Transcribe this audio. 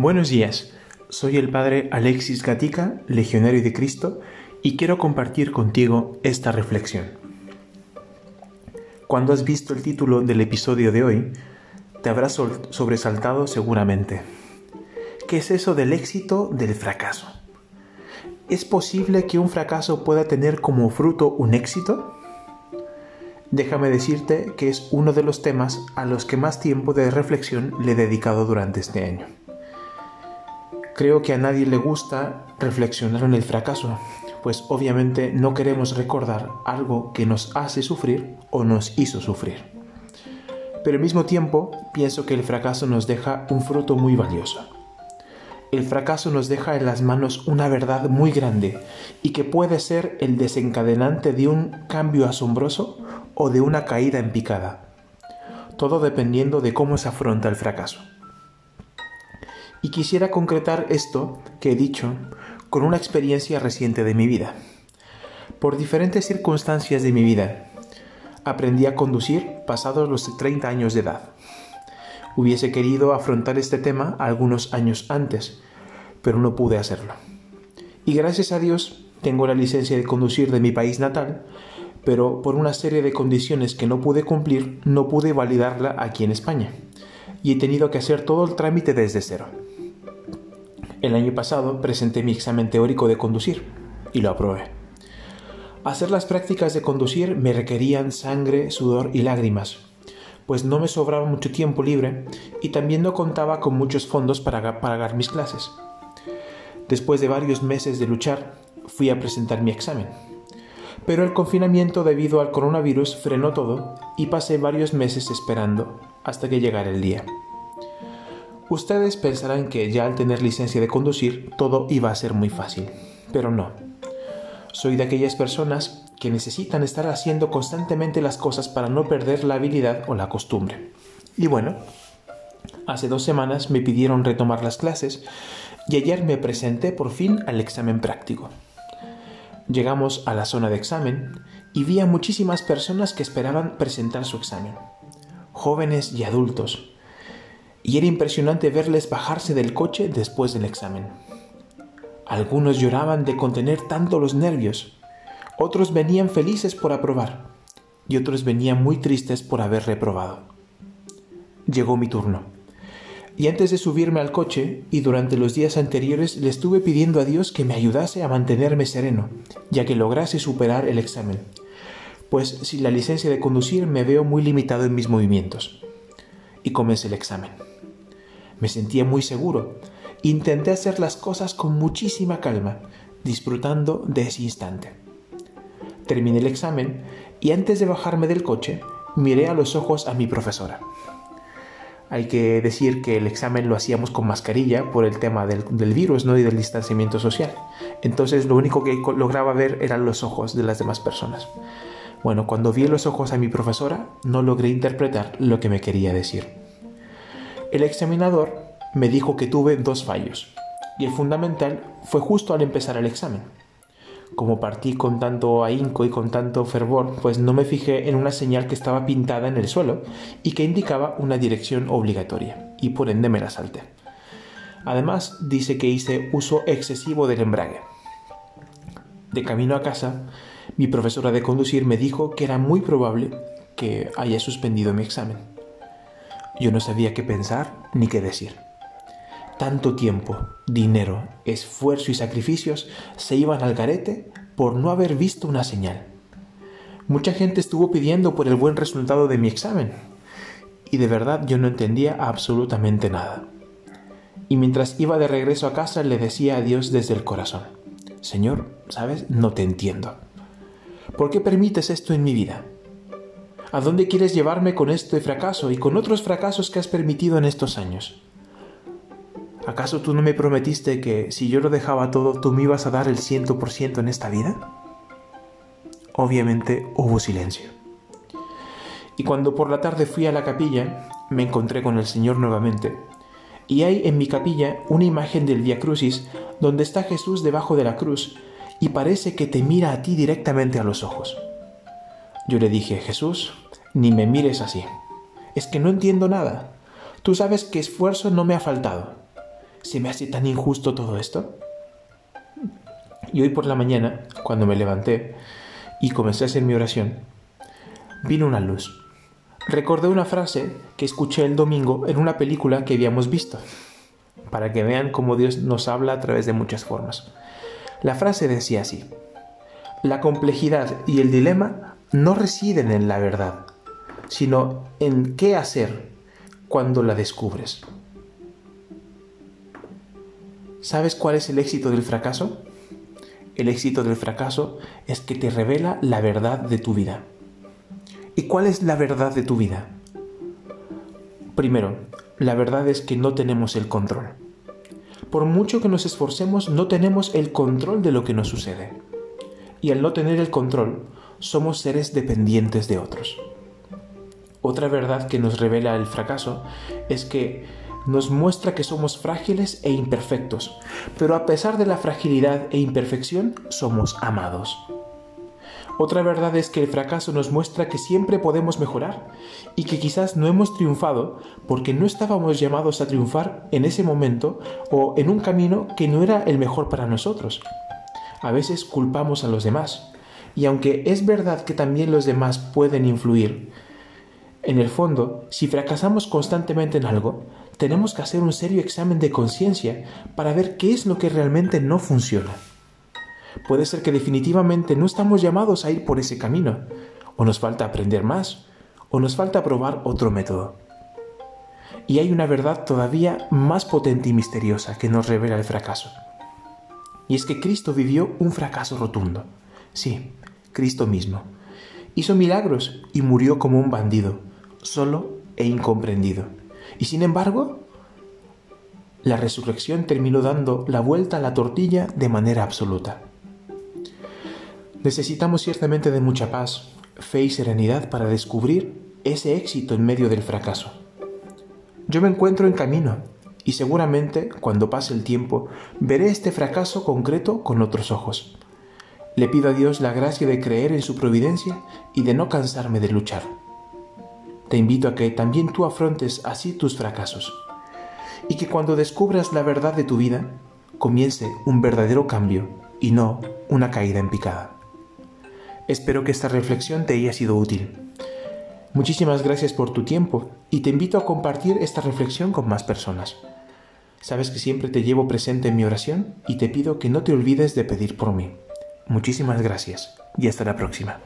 Buenos días, soy el Padre Alexis Gatica, Legionario de Cristo, y quiero compartir contigo esta reflexión. Cuando has visto el título del episodio de hoy, te habrás sobresaltado seguramente. ¿Qué es eso del éxito del fracaso? ¿Es posible que un fracaso pueda tener como fruto un éxito? Déjame decirte que es uno de los temas a los que más tiempo de reflexión le he dedicado durante este año. Creo que a nadie le gusta reflexionar en el fracaso, pues obviamente no queremos recordar algo que nos hace sufrir o nos hizo sufrir. Pero al mismo tiempo pienso que el fracaso nos deja un fruto muy valioso. El fracaso nos deja en las manos una verdad muy grande y que puede ser el desencadenante de un cambio asombroso o de una caída en picada, todo dependiendo de cómo se afronta el fracaso. Y quisiera concretar esto que he dicho con una experiencia reciente de mi vida. Por diferentes circunstancias de mi vida, aprendí a conducir pasados los 30 años de edad. Hubiese querido afrontar este tema algunos años antes, pero no pude hacerlo. Y gracias a Dios tengo la licencia de conducir de mi país natal pero por una serie de condiciones que no pude cumplir, no pude validarla aquí en España, y he tenido que hacer todo el trámite desde cero. El año pasado presenté mi examen teórico de conducir y lo aprobé. Hacer las prácticas de conducir me requerían sangre, sudor y lágrimas, pues no me sobraba mucho tiempo libre y también no contaba con muchos fondos para pagar mis clases. Después de varios meses de luchar, fui a presentar mi examen pero el confinamiento debido al coronavirus frenó todo y pasé varios meses esperando hasta que llegara el día. Ustedes pensarán que ya al tener licencia de conducir todo iba a ser muy fácil, pero no. Soy de aquellas personas que necesitan estar haciendo constantemente las cosas para no perder la habilidad o la costumbre. Y bueno, hace dos semanas me pidieron retomar las clases y ayer me presenté por fin al examen práctico. Llegamos a la zona de examen y vi a muchísimas personas que esperaban presentar su examen, jóvenes y adultos, y era impresionante verles bajarse del coche después del examen. Algunos lloraban de contener tanto los nervios, otros venían felices por aprobar y otros venían muy tristes por haber reprobado. Llegó mi turno y antes de subirme al coche y durante los días anteriores le estuve pidiendo a Dios que me ayudase a mantenerme sereno, ya que lograse superar el examen, pues sin la licencia de conducir me veo muy limitado en mis movimientos. Y comencé el examen. Me sentía muy seguro. Intenté hacer las cosas con muchísima calma, disfrutando de ese instante. Terminé el examen y antes de bajarme del coche, miré a los ojos a mi profesora. Hay que decir que el examen lo hacíamos con mascarilla por el tema del, virus ¿no? y del distanciamiento social. Entonces lo único que lograba ver eran los ojos de las demás personas. Bueno, cuando vi los ojos a mi profesora, no logré interpretar lo que me quería decir. El examinador me dijo que tuve dos fallos, y el fundamental fue justo al empezar el examen como partí con tanto ahínco y con tanto fervor, pues no me fijé en una señal que estaba pintada en el suelo y que indicaba una dirección obligatoria, y por ende me la salté. Además, dice que hice uso excesivo del embrague. De camino a casa, mi profesora de conducir me dijo que era muy probable que haya suspendido mi examen. Yo no sabía qué pensar ni qué decir. Tanto tiempo, dinero, esfuerzo y sacrificios se iban al garete por no haber visto una señal. Mucha gente estuvo pidiendo por el buen resultado de mi examen y de verdad yo no entendía absolutamente nada. Y mientras iba de regreso a casa le decía a Dios desde el corazón, Señor, ¿sabes? No te entiendo. ¿Por qué permites esto en mi vida? ¿A dónde quieres llevarme con este fracaso y con otros fracasos que has permitido en estos años? ¿Acaso tú no me prometiste que si yo lo dejaba todo, tú me ibas a dar el ciento por ciento en esta vida? Obviamente hubo silencio. Y cuando por la tarde fui a la capilla, me encontré con el Señor nuevamente. Y hay en mi capilla una imagen del Via Crucis donde está Jesús debajo de la cruz y parece que te mira a ti directamente a los ojos. Yo le dije, Jesús, ni me mires así. Es que no entiendo nada. Tú sabes que esfuerzo no me ha faltado ¿Se me hace tan injusto todo esto? Y hoy por la mañana, cuando me levanté y comencé a hacer mi oración, vino una luz. Recordé una frase que escuché el domingo en una película que habíamos visto, para que vean cómo Dios nos habla a través de muchas formas. La frase decía así, la complejidad y el dilema no residen en la verdad, sino en qué hacer cuando la descubres. ¿Sabes cuál es el éxito del fracaso? El éxito del fracaso es que te revela la verdad de tu vida. ¿Y cuál es la verdad de tu vida? Primero, la verdad es que no tenemos el control. Por mucho que nos esforcemos, no tenemos el control de lo que nos sucede. Y al no tener el control, somos seres dependientes de otros. Otra verdad que nos revela el fracaso es que nos muestra que somos frágiles e imperfectos, pero a pesar de la fragilidad e imperfección, somos amados. Otra verdad es que el fracaso nos muestra que siempre podemos mejorar y que quizás no hemos triunfado porque no estábamos llamados a triunfar en ese momento o en un camino que no era el mejor para nosotros. A veces culpamos a los demás y aunque es verdad que también los demás pueden influir, en el fondo, si fracasamos constantemente en algo, tenemos que hacer un serio examen de conciencia para ver qué es lo que realmente no funciona. Puede ser que definitivamente no estamos llamados a ir por ese camino, o nos falta aprender más, o nos falta probar otro método. Y hay una verdad todavía más potente y misteriosa que nos revela el fracaso. Y es que Cristo vivió un fracaso rotundo. Sí, Cristo mismo. Hizo milagros y murió como un bandido, solo e incomprendido. Y sin embargo, la resurrección terminó dando la vuelta a la tortilla de manera absoluta. Necesitamos ciertamente de mucha paz, fe y serenidad para descubrir ese éxito en medio del fracaso. Yo me encuentro en camino y seguramente cuando pase el tiempo veré este fracaso concreto con otros ojos. Le pido a Dios la gracia de creer en su providencia y de no cansarme de luchar. Te invito a que también tú afrontes así tus fracasos y que cuando descubras la verdad de tu vida comience un verdadero cambio y no una caída en picada. Espero que esta reflexión te haya sido útil. Muchísimas gracias por tu tiempo y te invito a compartir esta reflexión con más personas. Sabes que siempre te llevo presente en mi oración y te pido que no te olvides de pedir por mí. Muchísimas gracias y hasta la próxima.